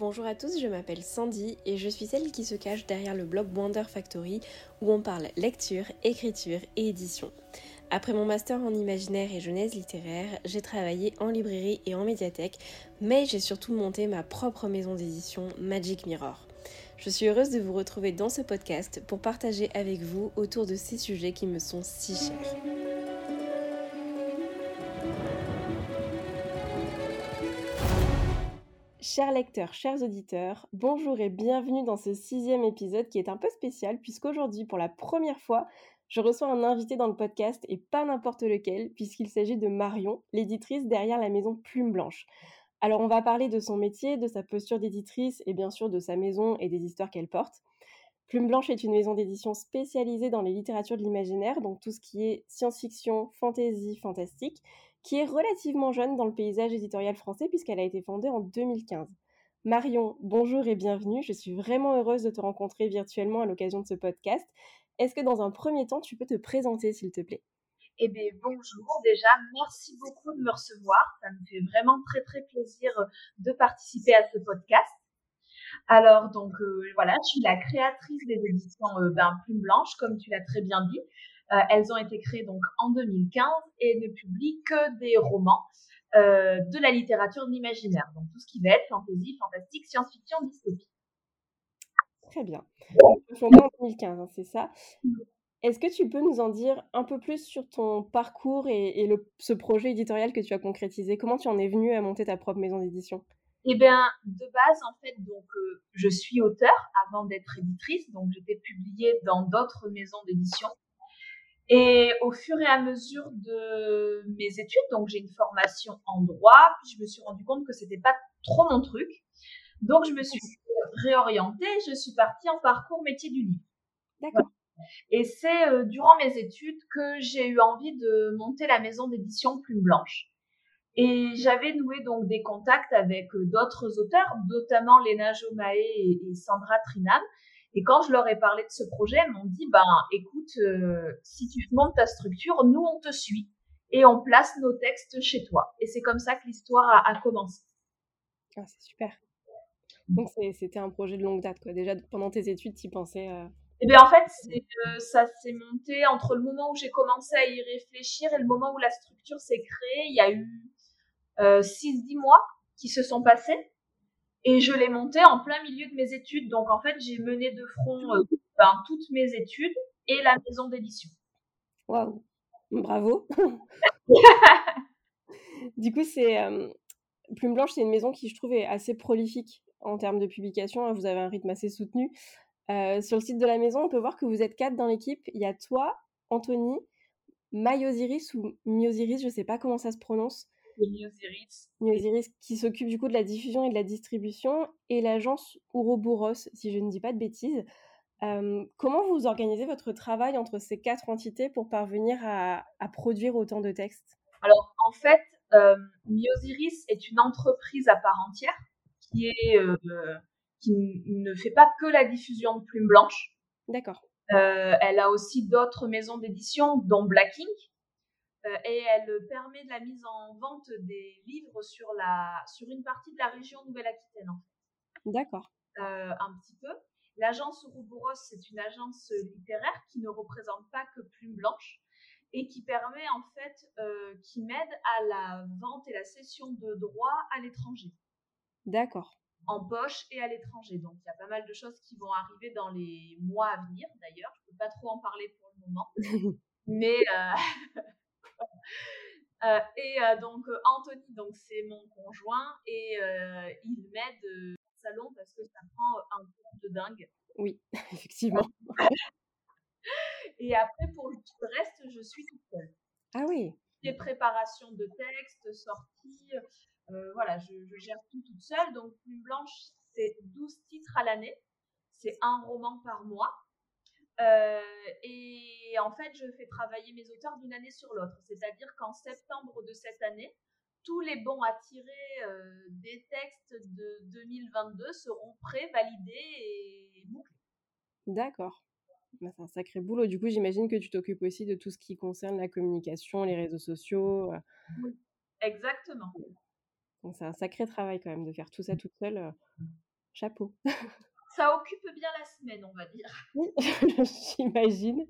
Bonjour à tous, je m'appelle Sandy et je suis celle qui se cache derrière le blog Wonder Factory où on parle lecture, écriture et édition. Après mon master en imaginaire et genèse littéraire, j'ai travaillé en librairie et en médiathèque, mais j'ai surtout monté ma propre maison d'édition Magic Mirror. Je suis heureuse de vous retrouver dans ce podcast pour partager avec vous autour de ces sujets qui me sont si chers. Chers lecteurs, chers auditeurs, bonjour et bienvenue dans ce sixième épisode qui est un peu spécial puisqu'aujourd'hui, pour la première fois, je reçois un invité dans le podcast et pas n'importe lequel puisqu'il s'agit de Marion, l'éditrice derrière la maison Plume Blanche. Alors on va parler de son métier, de sa posture d'éditrice et bien sûr de sa maison et des histoires qu'elle porte. Plume Blanche est une maison d'édition spécialisée dans les littératures de l'imaginaire, donc tout ce qui est science-fiction, fantasy, fantastique, qui est relativement jeune dans le paysage éditorial français puisqu'elle a été fondée en 2015. Marion, bonjour et bienvenue. Je suis vraiment heureuse de te rencontrer virtuellement à l'occasion de ce podcast. Est-ce que dans un premier temps, tu peux te présenter, s'il te plaît? Eh bien, bonjour. Déjà, merci beaucoup de me recevoir. Ça me fait vraiment très, très plaisir de participer à ce podcast. Alors, donc, euh, voilà, je suis la créatrice des éditions euh, ben, Plume Blanche, comme tu l'as très bien dit. Euh, elles ont été créées donc en 2015 et ne publient que des romans euh, de la littérature de l'imaginaire. Donc tout ce qui va être fantasy, fantastique, science-fiction, dystopie. Très bien. en 2015, hein, c'est ça? Est-ce que tu peux nous en dire un peu plus sur ton parcours et, ce projet éditorial que tu as concrétisé? Comment tu en es venu à monter ta propre maison d'édition? Eh bien, de base, en fait, donc euh, je suis auteur avant d'être éditrice, donc j'étais publiée dans d'autres maisons d'édition et au fur et à mesure de mes études, donc j'ai une formation en droit, puis je me suis rendu compte que c'était pas trop mon truc. Donc je me suis réorientée, je suis partie en parcours métier du livre. D'accord. Et c'est euh, durant mes études que j'ai eu envie de monter la maison d'édition Plume Blanche. Et j'avais noué donc des contacts avec euh, d'autres auteurs, notamment Léna Jomae et, et Sandra Trinan, et quand je leur ai parlé de ce projet, elles m'ont dit, ben, écoute, euh, si tu montes ta structure, nous, on te suit et on place nos textes chez toi. Et c'est comme ça que l'histoire a, commencé. Ah, c'est super. Donc, c'était un projet de longue date, quoi. Déjà, pendant tes études, tu y pensais euh... Eh bien, en fait, euh, ça s'est monté entre le moment où j'ai commencé à y réfléchir et le moment où la structure s'est créée. Il y a eu euh, 6-10 mois qui se sont passés. Et je l'ai monté en plein milieu de mes études. Donc, en fait, j'ai mené de front euh, ben, toutes mes études et la maison d'édition. Waouh, bravo. du coup, c'est euh, Plume Blanche, c'est une maison qui, je trouve, est assez prolifique en termes de publication. Hein. Vous avez un rythme assez soutenu. Euh, sur le site de la maison, on peut voir que vous êtes quatre dans l'équipe. Il y a toi, Anthony, Mayosiris ou Myosiris, je ne sais pas comment ça se prononce, Osiris. qui s'occupe du coup de la diffusion et de la distribution, et l'agence Ouroboros, si je ne dis pas de bêtises. Euh, comment vous organisez votre travail entre ces quatre entités pour parvenir à, produire autant de textes? Alors, en fait, euh, Myosiris est une entreprise à part entière qui, est, euh, qui ne fait pas que la diffusion de plumes blanches. D'accord. Euh, elle a aussi d'autres maisons d'édition, dont Blacking, euh, et elle permet de la mise en vente des livres sur, la, sur une partie de la région Nouvelle-Aquitaine. D'accord. Euh, un petit peu. L'agence Ouroboros, c'est une agence littéraire qui ne représente pas que Plume Blanche et qui permet en fait, euh, qui m'aide à la vente et la cession de droits à l'étranger. D'accord. En poche et à l'étranger. Donc il y a pas mal de choses qui vont arriver dans les mois à venir d'ailleurs. Je ne peux pas trop en parler pour le moment. Mais Euh, et euh, donc euh, Anthony, donc c'est mon conjoint et il m'aide au salon parce que ça prend un temps de dingue. Oui, effectivement. et après pour le reste, je suis toute seule. Ah oui. Les préparations de textes, sorties, voilà, je, je, gère tout toute seule. Donc Plume Blanche, c'est 12 titres à l'année. C'est un roman par mois. Euh, et en fait, je fais travailler mes auteurs d'une année sur l'autre. C'est-à-dire qu'en septembre de cette année, tous les bons à tirer euh, des textes de 2022 seront prêts, validés et bouclés. D'accord. Bah, c'est un sacré boulot. Du coup, j'imagine que tu t'occupes aussi de tout ce qui concerne la communication, les réseaux sociaux. Euh. Oui, exactement. Donc, c'est un sacré travail quand même de faire tout ça toute seule. chapeau. Ça occupe bien la semaine, on va dire. Oui, j'imagine.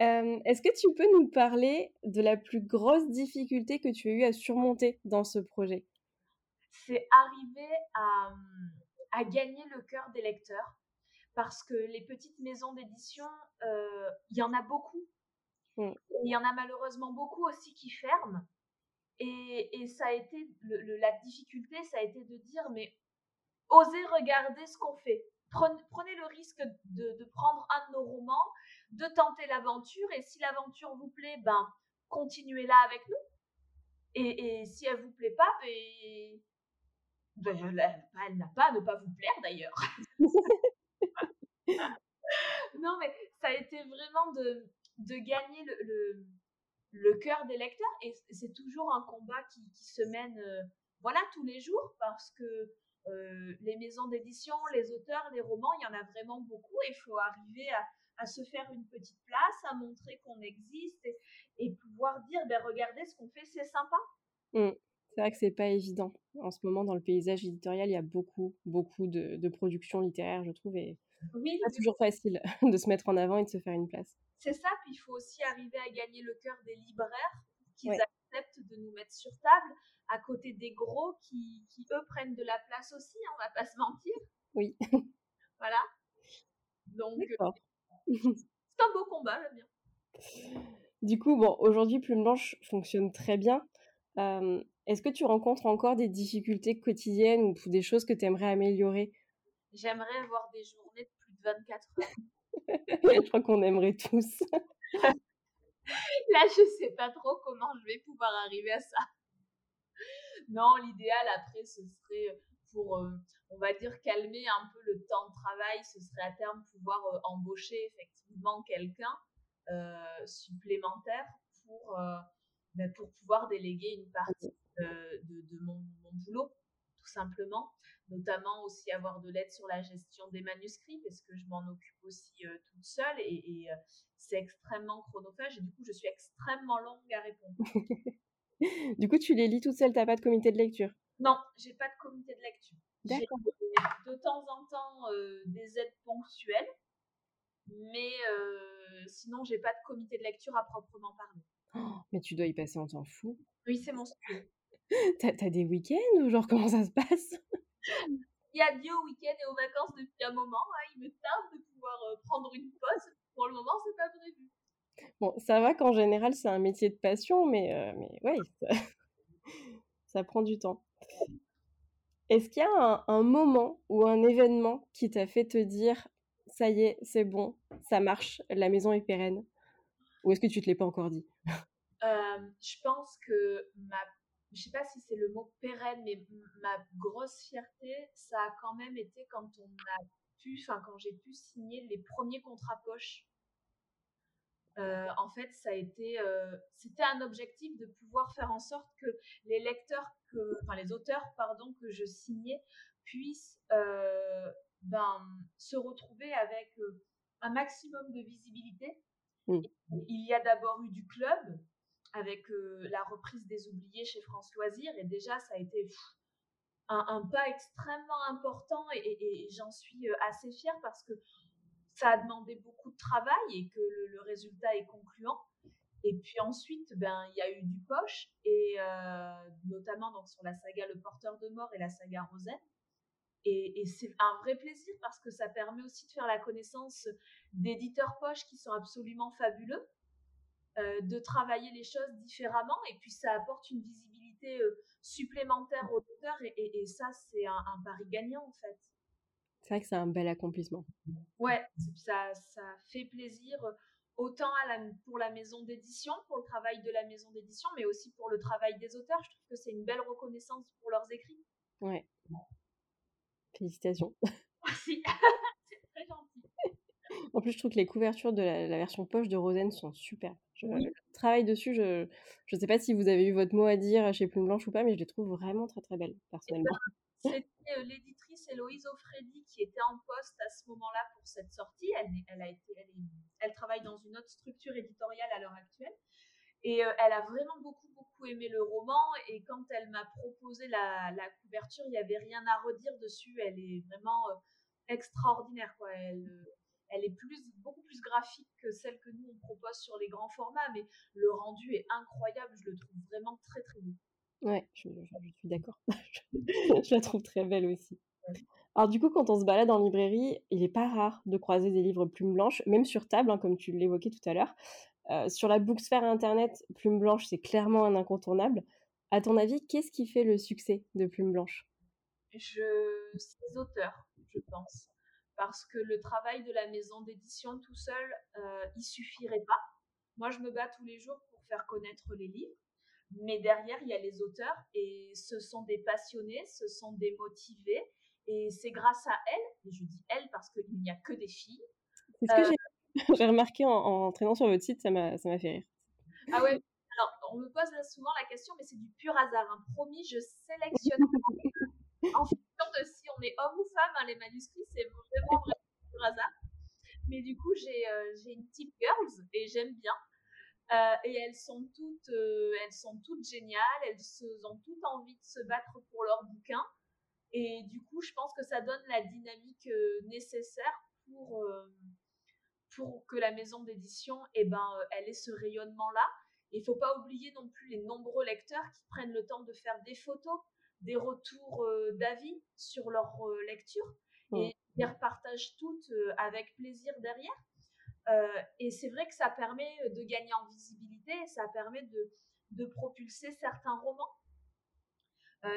Est-ce que tu peux nous parler de la plus grosse difficulté que tu as eu à surmonter dans ce projet? C'est arriver à, à, gagner le cœur des lecteurs parce que les petites maisons d'édition, il y en a beaucoup. Mmh. Il y en a malheureusement beaucoup aussi qui ferment. Et, et ça a été la difficulté, ça a été de dire mais osez regarder ce qu'on fait. Prenez, le risque de, prendre un de nos romans, de tenter l'aventure, et si l'aventure vous plaît, ben continuez-la avec nous. Et, si elle vous plaît pas, ben, ben elle n'a pas à ne pas vous plaire d'ailleurs. non, mais ça a été vraiment de, gagner le, cœur des lecteurs, et c'est toujours un combat qui, qui se mène, euh, voilà, tous les jours, parce que euh, les maisons d'édition, les auteurs, les romans, il y en a vraiment beaucoup et il faut arriver à, se faire une petite place, à montrer qu'on existe et, pouvoir dire, ben regardez ce qu'on fait, c'est sympa. Mmh. C'est vrai que c'est pas évident. En ce moment, dans le paysage éditorial, il y a beaucoup, beaucoup de, de productions littéraires, je trouve, et oui, pas toujours facile de se mettre en avant et de se faire une place. C'est ça, puis il faut aussi arriver à gagner le cœur des libraires, qu'ils acceptent de nous mettre sur table, à côté des gros qui, qui, eux prennent de la place aussi, hein, on va pas se mentir. Oui. Voilà. Donc, euh, c'est un beau combat, j'aime bien. Du coup, bon, aujourd'hui, Plume Blanche fonctionne très bien. Euh, est-ce que tu rencontres encore des difficultés quotidiennes ou des choses que tu aimerais améliorer? J'aimerais avoir des journées de plus de 24 heures. je crois qu'on aimerait tous. Là, je sais pas trop comment je vais pouvoir arriver à ça. Non, l'idéal après, ce serait pour, euh, on va dire, calmer un peu le temps de travail, ce serait à terme pouvoir euh, embaucher effectivement quelqu'un euh, supplémentaire pour, ben, pour pouvoir déléguer une partie de, mon, boulot, tout simplement. Notamment aussi avoir de l'aide sur la gestion des manuscrits, parce que je m'en occupe aussi toute seule et, et c'est extrêmement chronophage et du coup, je suis extrêmement longue à répondre. du coup, tu les lis toute seule, t'as pas de comité de lecture? Non, j'ai pas de comité de lecture. D'accord. De temps en temps, euh, des aides ponctuelles, mais euh, sinon, j'ai pas de comité de lecture à proprement parler. Oh, mais tu dois y passer en temps fou. Oui, c'est monstrueux. t'as, as des week-ends ou genre comment ça se passe? Il y a Dieu au week-end et aux vacances depuis un moment. Hein. Il me tarde de pouvoir euh, prendre une pause. Pour le moment, c'est pas prévu. Bon, ça va qu'en général, c'est un métier de passion, mais, euh, mais ouais, ça, prend du temps. Est-ce qu'il y a un, moment ou un événement qui t'a fait te dire ça y est, c'est bon, ça marche, la maison est pérenne? Ou est-ce que tu te l'es pas encore dit? Je pense que ma. Je sais pas si c'est le mot pérenne, mais ma grosse fierté, ça a quand même été quand on a pu, enfin, quand j'ai pu signer les premiers contrats poche euh, en fait, ça a été, euh, c'était un objectif de pouvoir faire en sorte que les lecteurs, que, enfin les auteurs, pardon, que je signais puissent euh, ben, se retrouver avec un maximum de visibilité. Il y a d'abord eu du club avec la reprise des oubliés chez France Loisirs et déjà ça a été un, pas extrêmement important et j'en suis assez fière parce que ça a demandé beaucoup de travail et que le, résultat est concluant. Et puis ensuite, ben, il y a eu du poche, et euh, notamment donc, sur la saga Le Porteur de Mort et la saga Rosette. Et, c'est un vrai plaisir parce que ça permet aussi de faire la connaissance d'éditeurs poche qui sont absolument fabuleux, euh, de travailler les choses différemment, et puis ça apporte une visibilité euh, supplémentaire aux auteurs, et, ça, c'est un pari gagnant en fait. C'est vrai que c'est un bel accomplissement. Ouais, ça, ça fait plaisir autant à la, pour la maison d'édition, pour le travail de la maison d'édition, mais aussi pour le travail des auteurs. Je trouve que c'est une belle reconnaissance pour leurs écrits. Ouais. Félicitations. Merci. c'est très gentil. En plus, je trouve que les couvertures de la, version poche de Rosen sont super. Je travaille dessus. Je ne sais pas si vous avez eu votre mot à dire chez Plume Blanche ou pas, mais je les trouve vraiment très très belles, personnellement. C'était l'éditrice Héloïse Offredi qui était en poste à ce moment-là pour cette sortie. Elle, a été, elle, travaille dans une autre structure éditoriale à l'heure actuelle. Et elle a vraiment beaucoup, beaucoup aimé le roman. Et quand elle m'a proposé la, couverture, il n'y avait rien à redire dessus. Elle est vraiment extraordinaire. Quoi. Elle, elle est plus, beaucoup plus graphique que celle que nous on propose sur les grands formats, mais le rendu est incroyable. Je le trouve vraiment très, très beau. Ouais, je, suis d'accord. je la trouve très belle aussi. Alors du coup, quand on se balade en librairie, il n'est pas rare de croiser des livres plumes blanches, même sur table, hein, comme tu l'évoquais tout à l'heure. Euh, sur la booksphère internet, Plume Blanche, c'est clairement un incontournable. À ton avis, qu'est-ce qui fait le succès de Plume Blanche? Je... C'est les auteurs, je pense. Parce que le travail de la maison d'édition tout seul, euh, il suffirait pas. Moi, je me bats tous les jours pour faire connaître les livres. Mais derrière, il y a les auteurs et ce sont des passionnés, ce sont des motivés. Et c'est grâce à elles, et je dis elles parce qu'il n'y a que des filles. C'est ce que euh, j'ai remarqué en, en, traînant sur votre site, ça m'a fait rire. Ah ouais, alors on me pose souvent la question, mais c'est du pur hasard. Hein. Promis, je sélectionne en fonction de si on est homme ou femme. Hein, les manuscrits, c'est vraiment, vraiment du pur hasard. Mais du coup, j'ai euh, une type girls et j'aime bien. Euh, et elles sont toutes, euh, elles sont toutes géniales. Elles ont toutes envie de se battre pour leur bouquin. Et du coup, je pense que ça donne la dynamique nécessaire pour pour que la maison d'édition, eh ben, euh, elle ait ce rayonnement-là. Il faut pas oublier non plus les nombreux lecteurs qui prennent le temps de faire des photos, des retours euh, d'avis sur leur euh, lecture et les repartagent toutes avec plaisir derrière. Et c'est vrai que ça permet de gagner en visibilité, ça permet de, de propulser certains romans.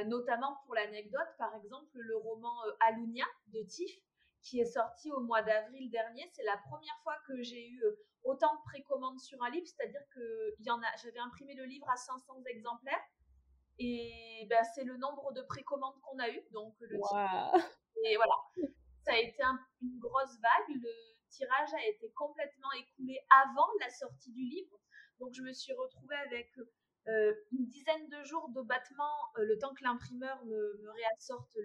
notamment pour l'anecdote, par exemple, le roman Alunia de Tiff, qui est sorti au mois d'avril dernier. C'est la première fois que j'ai eu euh, autant de précommandes sur un livre, c'est-à-dire que y en a, j'avais imprimé le livre à 500 exemplaires et ben, c'est le nombre de précommandes qu'on a eu. Donc le et voilà, ça a été une grosse vague. Le tirage a été complètement écoulé avant la sortie du livre, donc je me suis retrouvée avec euh, une dizaine de jours de battement euh, le temps que l'imprimeur me, réassorte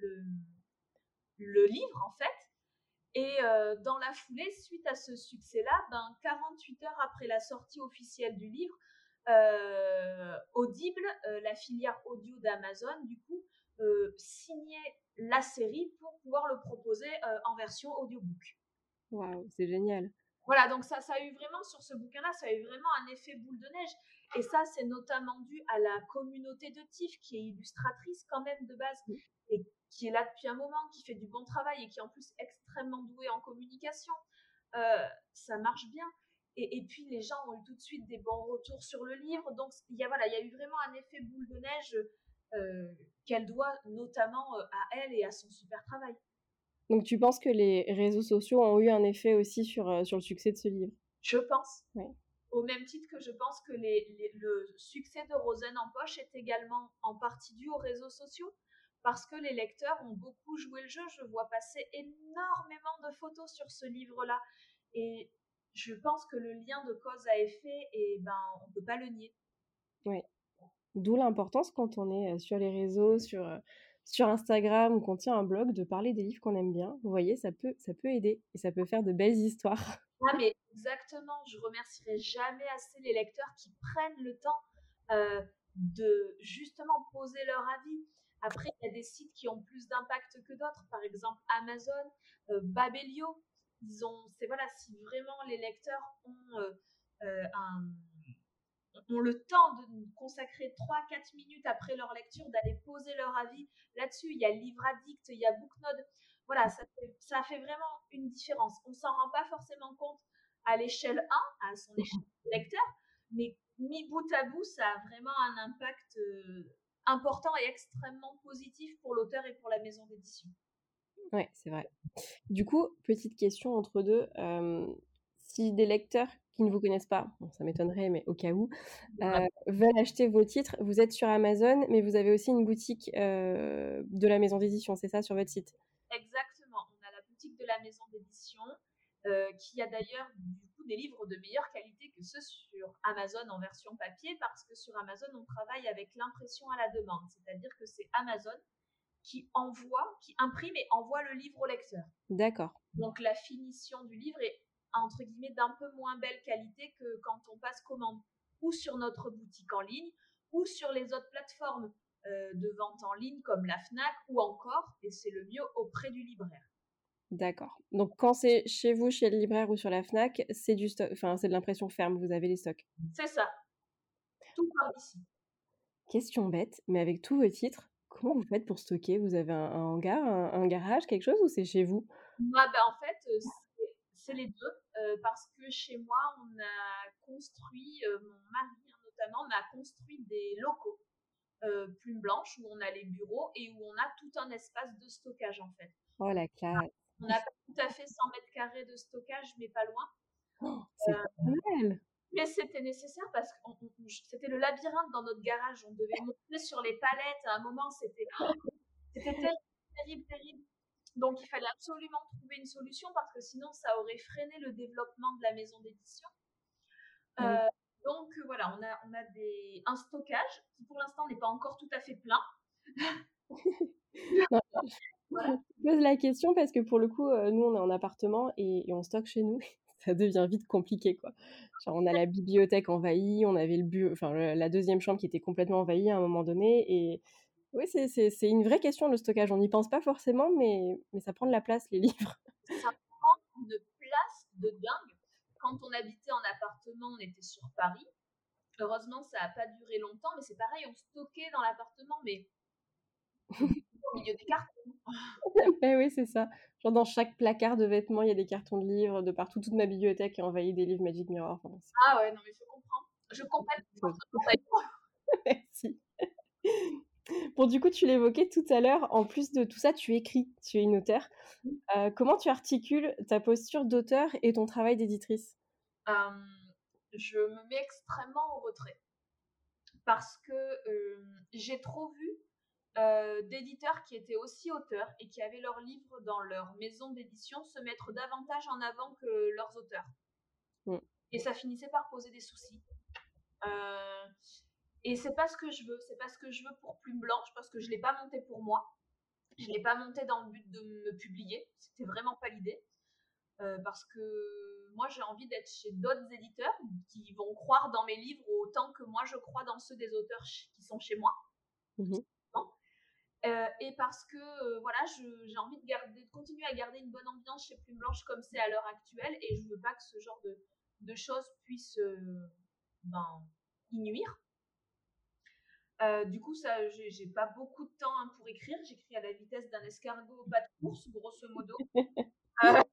le, livre en fait. Et euh, dans la foulée, suite à ce succès-là, ben, 48 heures après la sortie officielle du livre, Audible, la filière audio d'Amazon, du coup, signait la série pour pouvoir le proposer en version audiobook. Waouh, c'est génial. Voilà, donc ça, ça a eu vraiment, sur ce bouquin-là, ça a eu vraiment un effet boule de neige. Et ça, c'est notamment dû à la communauté de TIFF, qui est illustratrice quand même de base, et qui est là depuis un moment, qui fait du bon travail et qui est en plus extrêmement doué en communication. Euh, ça marche bien. Et, et, puis les gens ont eu tout de suite des bons retours sur le livre. Donc il y a, voilà, il y a eu vraiment un effet boule de neige euh, qu'elle doit notamment euh, à elle et à son super travail. Donc tu penses que les réseaux sociaux ont eu un effet aussi sur, sur le succès de ce livre? Je pense. Au même titre que je pense que les, le succès de Rosen en poche est également en partie dû aux réseaux sociaux parce que les lecteurs ont beaucoup joué le jeu. Je vois passer énormément de photos sur ce livre-là. Et je pense que le lien de cause à effet, et ben, on ne peut pas le nier. Oui. D'où l'importance quand on est euh, sur les réseaux, sur, euh, sur Instagram ou qu'on tient un blog, de parler des livres qu'on aime bien. Vous voyez, ça peut, ça peut aider et ça peut faire de belles histoires. Ah, mais exactement. Je remercierai jamais assez les lecteurs qui prennent le temps euh, de justement poser leur avis. Après, il y a des sites qui ont plus d'impact que d'autres, par exemple Amazon, euh, Babelio. Ils ont, c'est voilà, si vraiment les lecteurs ont, euh, euh, ont le temps de consacrer 3-4 minutes après leur lecture, d'aller poser leur avis là-dessus. Il y a Livre Addict, il y a Booknode. Voilà, ça fait, ça fait vraiment une différence. On s'en rend pas forcément compte à l'échelle 1, à son échelle de lecteur, mais mis bout à bout, ça a vraiment un impact important et extrêmement positif pour l'auteur et pour la maison d'édition. Oui, c'est vrai. Du coup, petite question entre deux. Euh, si des lecteurs qui ne vous connaissent pas, bon, ça m'étonnerait, mais au cas où, euh, veulent acheter vos titres, vous êtes sur Amazon, mais vous avez aussi une boutique euh, de la maison d'édition, c'est ça, sur votre site? Exactement. On a la boutique de la maison d'édition, qui a d'ailleurs des livres de meilleure qualité que ceux sur Amazon en version papier parce que sur Amazon, on travaille avec l'impression à la demande. C'est-à-dire que c'est Amazon qui envoie, qui imprime et envoie le livre au lecteur. D'accord. Donc la finition du livre est entre guillemets d'un peu moins belle qualité que quand on passe commande. ou sur notre boutique en ligne ou sur les autres plateformes de vente en ligne comme la FNAC ou encore, et c'est le mieux, auprès du libraire. D'accord. Donc quand c'est chez vous, chez le libraire ou sur la FNAC, c'est du stock, enfin c'est de l'impression ferme, vous avez les stocks. C'est ça. Tout par ici. Question bête, mais avec tous vos titres, comment vous faites pour stocker? Vous avez un, hangar, un, garage, quelque chose ou c'est chez vous? Moi, ben, en fait, c'est les deux. Parce que chez moi, on a construit, mon mari hein, notamment, on a construit des locaux plume blanche où on a les bureaux et où on a tout un espace de stockage en fait. Oh la classe on n'a pas tout à fait 100 mètres carrés de stockage, mais pas loin. Oh, c'est euh, Mais c'était nécessaire parce que c'était le labyrinthe dans notre garage. On devait monter sur les palettes. À un moment, c'était terrible, terrible, terrible. Donc, il fallait absolument trouver une solution parce que sinon, ça aurait freiné le développement de la maison d'édition. Euh, donc, voilà, on a, on a des, un stockage qui, pour l'instant, n'est pas encore tout à fait plein. Je pose la question parce que pour le coup, euh, nous, on est en appartement et, on stocke chez nous. Ça devient vite compliqué, quoi. Genre, on a la bibliothèque envahie, on avait le bu enfin, la deuxième chambre qui était complètement envahie à un moment donné. Et oui, c'est une vraie question, le stockage. On n'y pense pas forcément, mais, mais ça prend de la place, les livres. Ça prend une place de dingue. Quand on habitait en appartement, on était sur Paris. Heureusement, ça n'a pas duré longtemps, mais c'est pareil, on stockait dans l'appartement, mais au milieu des cartons. ben oui, c'est ça. Genre dans chaque placard de vêtements, il y a des cartons de livres de partout. Toute ma bibliothèque est envahie des livres Magic Mirror. ah ouais, non mais je comprends. Je comprends. Merci. Bon, du coup, tu l'évoquais tout à l'heure, en plus de tout ça, tu écris, tu es une auteure. Euh, comment tu articules ta posture d'auteur et ton travail d'éditrice? Je me mets extrêmement en retrait parce que j'ai trop vu d'éditeurs qui étaient aussi auteurs et qui avaient leurs livres dans leur maison d'édition se mettre davantage en avant que leurs auteurs. Mm. Et ça finissait par poser des soucis. Euh, et c'est pas ce que je veux. C'est pas ce que je veux pour Plume Blanche parce que je l'ai pas monté pour moi. Je l'ai pas monté dans le but de me publier. C'était vraiment pas l'idée. Euh, parce que moi j'ai envie d'être chez d'autres éditeurs qui vont croire dans mes livres autant que moi je crois dans ceux des auteurs qui sont chez moi. Mm-hmm. Euh, et parce que euh, voilà, j'ai envie de, garder, de continuer à garder une bonne ambiance chez Plume Blanche comme c'est à l'heure actuelle et je veux pas que ce genre de, de choses puisse euh, ben, y nuire. Du coup, ça, j'ai pas beaucoup de temps hein, pour écrire. J'écris à la vitesse d'un escargot pas de course, grosso modo.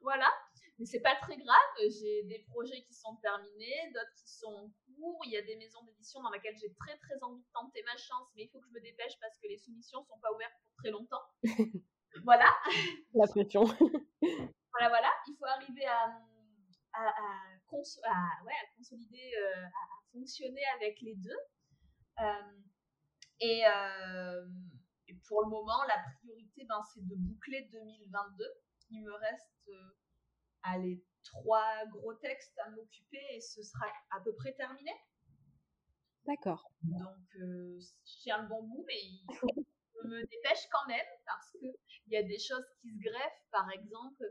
voilà mais c'est pas très grave. J'ai des projets qui sont terminés, d'autres qui sont en cours. Il y a des maisons d'édition dans lesquelles j'ai très très envie de tenter ma chance, mais il faut que je me dépêche parce que les soumissions sont pas ouvertes pour très longtemps. voilà. La pression. voilà, voilà. Il faut arriver à, à, à, ouais, à consolider, euh, à, fonctionner avec les deux. Euh, et, euh, et, pour le moment, la priorité, ben, c'est de boucler 2022. Il me reste les trois gros textes à m'occuper et ce sera à peu près terminé. D'accord. Donc, euh, tiens le bon bout, mais il faut que je me dépêche quand même parce qu'il y a des choses qui se greffent. Par exemple,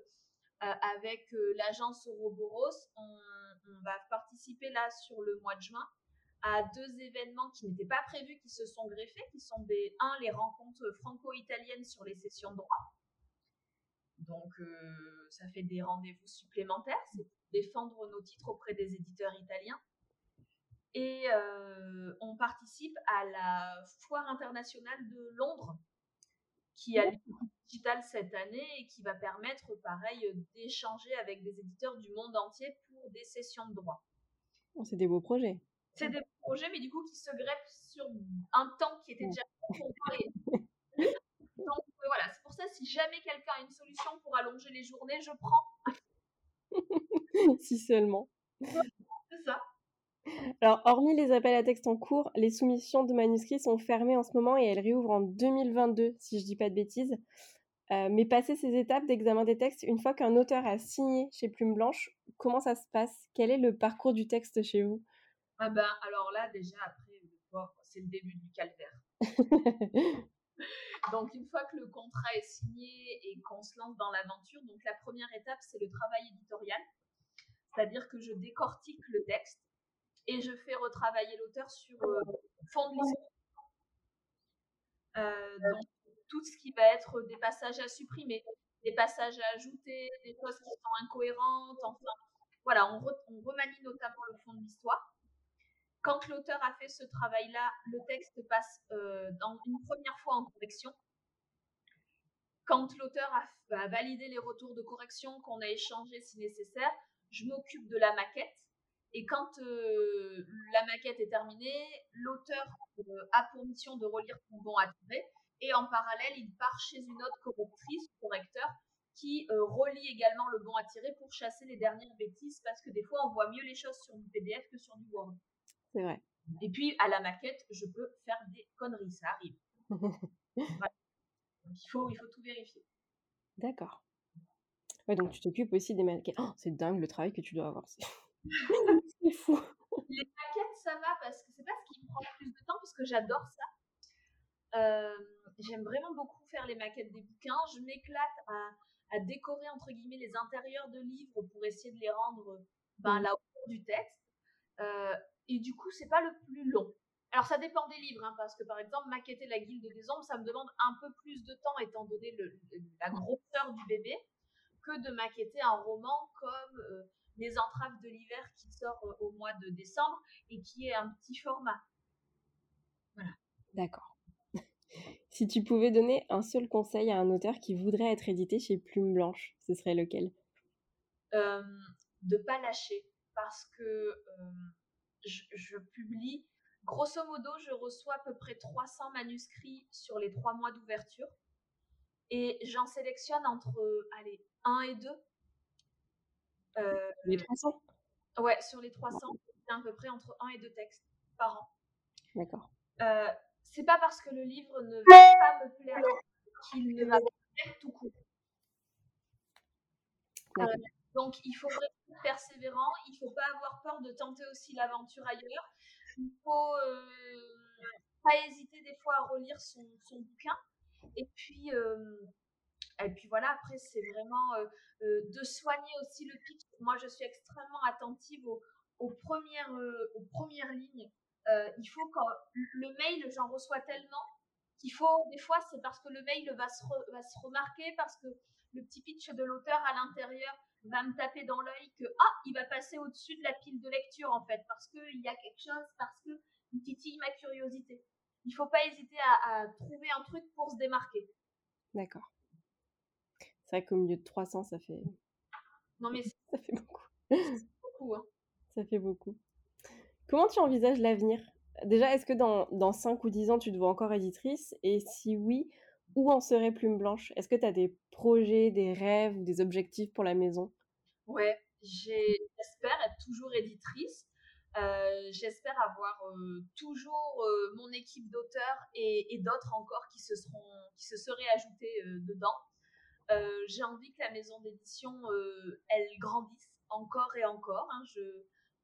euh, avec euh, l'agence Ouroboros, on, on, va participer là sur le mois de juin à deux événements qui n'étaient pas prévus, qui se sont greffés, qui sont des, un, les rencontres franco-italiennes sur les sessions de droit, donc, euh, ça fait des rendez-vous supplémentaires, c'est pour défendre nos titres auprès des éditeurs italiens. Et euh, on participe à la Foire internationale de Londres, qui a lieu digital cette année et qui va permettre, pareil, d'échanger avec des éditeurs du monde entier pour des sessions de droit. Oh, c'est des beaux projets. C'est des beaux projets, mais du coup, qui se greffent sur un temps qui était déjà pour parler. Donc voilà, c'est pour ça, si jamais quelqu'un a une solution pour allonger les journées, je prends. si seulement. c'est ça. Alors, hormis les appels à texte en cours, les soumissions de manuscrits sont fermées en ce moment et elles réouvrent en 2022, si je dis pas de bêtises. Euh, mais passer ces étapes d'examen des textes, une fois qu'un auteur a signé chez Plume Blanche, comment ça se passe? Quel est le parcours du texte chez vous? Ah ben, Alors là, déjà, après, c'est le début du calvaire. Donc, une fois que le contrat est signé et qu'on se lance dans l'aventure, donc la première étape, c'est le travail éditorial. c'est-à-dire que je décortique le texte et je fais retravailler l'auteur sur fond de l'histoire. donc tout ce qui va être des passages à supprimer, des passages à ajouter, des choses qui sont incohérentes, enfin voilà, on, remanie notamment le fond de l'histoire. Quand l'auteur a fait ce travail-là, le texte passe euh, dans une première fois en correction. Quand l'auteur a, validé les retours de correction qu'on a échangés si nécessaire, je m'occupe de la maquette. Et quand euh, la maquette est terminée, l'auteur euh, a pour mission de relire son bon à. Et en parallèle, il part chez une autre correctrice, correcteur, qui relie également le bon à tirer pour chasser les dernières bêtises, parce que des fois, on voit mieux les choses sur du PDF que sur du Word. C'est vrai. Et puis, à la maquette, je peux faire des conneries, ça arrive. il, faut, il faut tout vérifier. D'accord. Ouais, donc tu t'occupes aussi des maquettes. Oh, c'est dingue le travail que tu dois avoir. C'est fou. Les maquettes, ça va parce que c'est pas ce qui me prend le plus de temps parce que j'adore ça. Euh, j'aime vraiment beaucoup faire les maquettes des bouquins. Je m'éclate à, à, décorer entre guillemets les intérieurs de livres pour essayer de les rendre ben, mmh. la hauteur du texte. Euh, et du coup, c'est pas le plus long. Alors, ça dépend des livres, hein, parce que par exemple, maqueter la Guilde des Ombres, ça me demande un peu plus de temps, étant donné le, la grosseur du bébé, que de maqueter un roman comme euh, Les Entraves de l'hiver qui sort euh, au mois de décembre et qui est un petit format. Voilà. D'accord. Si tu pouvais donner un seul conseil à un auteur qui voudrait être édité chez Plume Blanche, ce serait lequel? Euh, De pas lâcher, parce que euh, je, publie, grosso modo, je reçois à peu près 300 manuscrits sur les trois mois d'ouverture. Et j'en sélectionne entre, allez, 1 et 2. Euh, les 300 Ouais, sur les 300, c'est à peu près entre 1 et 2 textes par an. D'accord. Euh, c'est pas parce que le livre ne va pas me plaire qu'il ne va pas me plaire tout court. Euh, donc, il faut rester persévérant. Il ne faut pas avoir peur de tenter aussi l'aventure ailleurs. Il faut euh, pas hésiter des fois à relire son, bouquin. Et puis, euh, et puis voilà, après, c'est vraiment euh, de soigner aussi le pitch. Moi, je suis extrêmement attentive aux, premières, aux premières lignes. Il faut quand le mail, j'en reçois tellement qu'il faut, des fois, c'est parce que le mail va se, va se remarquer, parce que le petit pitch de l'auteur à l'intérieur va me taper dans l'œil que ah il va passer au-dessus de la pile de lecture en fait parce qu'il y a quelque chose parce que il titille ma curiosité. Il faut pas hésiter à, trouver un truc pour se démarquer. D'accord. C'est vrai qu'au milieu de 300 ça fait. Non mais ça fait beaucoup. beaucoup hein. Ça fait beaucoup. Comment tu envisages l'avenir? Déjà, est-ce que dans, dans 5 ou 10 ans, tu te vois encore éditrice? Et si oui, où en serait Plume Blanche? Est-ce que tu as des projets, des rêves ou des objectifs pour la maison? Ouais, j'espère être toujours éditrice. Euh, j'espère avoir euh, toujours euh, mon équipe d'auteurs et, d'autres encore qui se, seront, qui se seraient ajoutés dedans. J'ai envie que la maison d'édition, elle grandisse encore et encore. Hein. Je,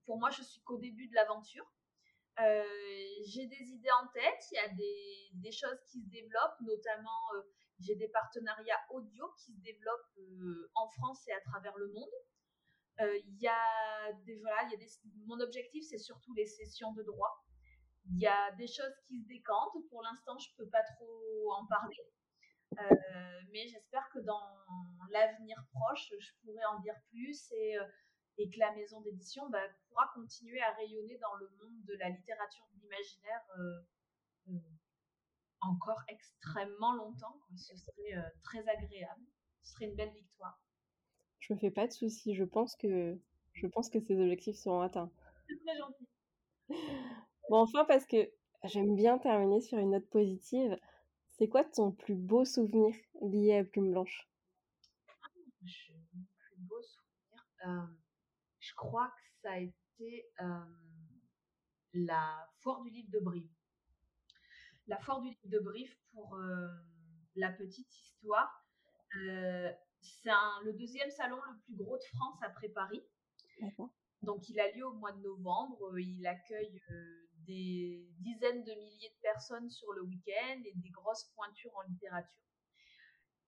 pour moi, je suis qu'au début de l'aventure. j'ai des idées en tête, il y a des, choses qui se développent, notamment j'ai des partenariats audio qui se développent en France et à travers le monde. Euh, il y a y a des, mon objectif, c'est surtout les sessions de droit. Il y a des choses qui se décantent. Pour l'instant, je peux pas trop en parler. Euh, mais j'espère que dans l'avenir proche, je pourrai en dire plus et, euh, et que la maison d'édition bah, pourra continuer à rayonner dans le monde de la littérature de l'imaginaire encore extrêmement longtemps. Ce serait très agréable. Ce serait une belle victoire. Je me fais pas de soucis. Je pense que je pense que ces objectifs seront atteints. C'est très gentil. Bon, enfin, parce que j'aime bien terminer sur une note positive. C'est quoi ton plus beau souvenir lié à Plume Blanche? Ah, Mon plus beau souvenir, euh, je crois que ça a été euh, la foire du livre de Brive. La foire du livre de Brive, pour euh, la petite histoire, c'est le deuxième salon le plus gros de France après Paris. Donc il a lieu au mois de novembre. Il accueille des dizaines de milliers de personnes sur le week-end et des grosses pointures en littérature.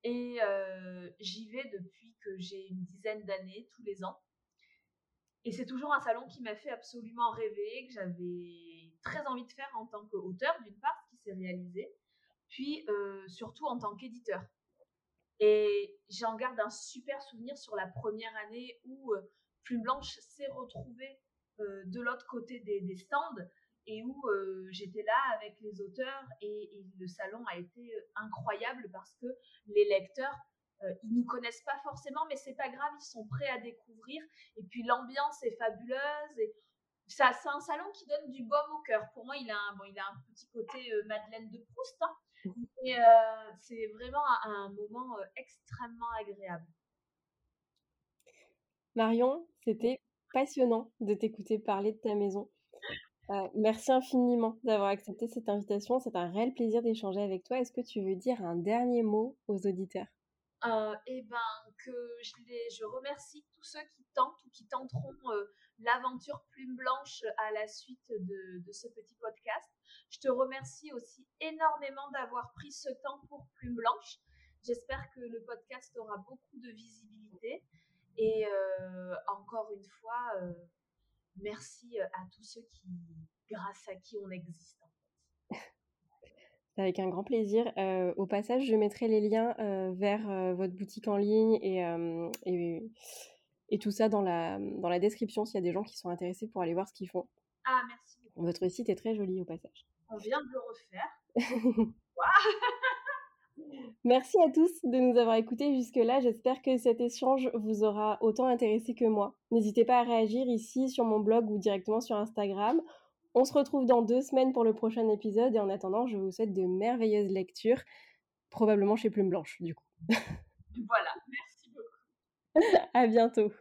Et euh, j'y vais depuis que j'ai une dizaine d'années, tous les ans. Et c'est toujours un salon qui m'a fait absolument rêver, que j'avais très envie de faire en tant qu'auteur, d'une part, qui s'est réalisé, puis surtout en tant qu'éditeur. Et j'en garde un super souvenir sur la première année où Plume Blanche s'est retrouvée de l'autre côté des, stands et où j'étais là avec les auteurs et, et, le salon a été incroyable parce que les lecteurs ils nous connaissent pas forcément mais c'est pas grave ils sont prêts à découvrir et puis l'ambiance est fabuleuse et ça c'est un salon qui donne du baume au cœur pour moi il a un bon il a un petit côté Madeleine de Proust hein, et c'est vraiment un, moment extrêmement agréable. Marion, c'était passionnant de t'écouter parler de ta maison. merci infiniment d'avoir accepté cette invitation. C'est un réel plaisir d'échanger avec toi. Est-ce que tu veux dire un dernier mot aux auditeurs? Euh, Eh ben, que je, remercie tous ceux qui tentent ou qui tenteront l'aventure plume blanche à la suite de, ce petit podcast. Je te remercie aussi énormément d'avoir pris ce temps pour plume blanche. J'espère que le podcast aura beaucoup de visibilité. Et euh, encore une fois, euh, merci à tous ceux qui, grâce à qui on existe. Avec un grand plaisir. Euh, au passage, je mettrai les liens euh, vers euh, votre boutique en ligne et, et, et, tout ça dans la, dans la description s'il y a des gens qui sont intéressés pour aller voir ce qu'ils font. Ah, merci. Votre site est très joli au passage. On vient de le refaire. Merci à tous de nous avoir écoutés jusque-là. J'espère que cet échange vous aura autant intéressé que moi. N'hésitez pas à réagir ici sur mon blog ou directement sur Instagram. On se retrouve dans deux semaines pour le prochain épisode et en attendant, je vous souhaite de merveilleuses lectures, probablement chez Plume Blanche du coup. voilà, merci beaucoup. à bientôt.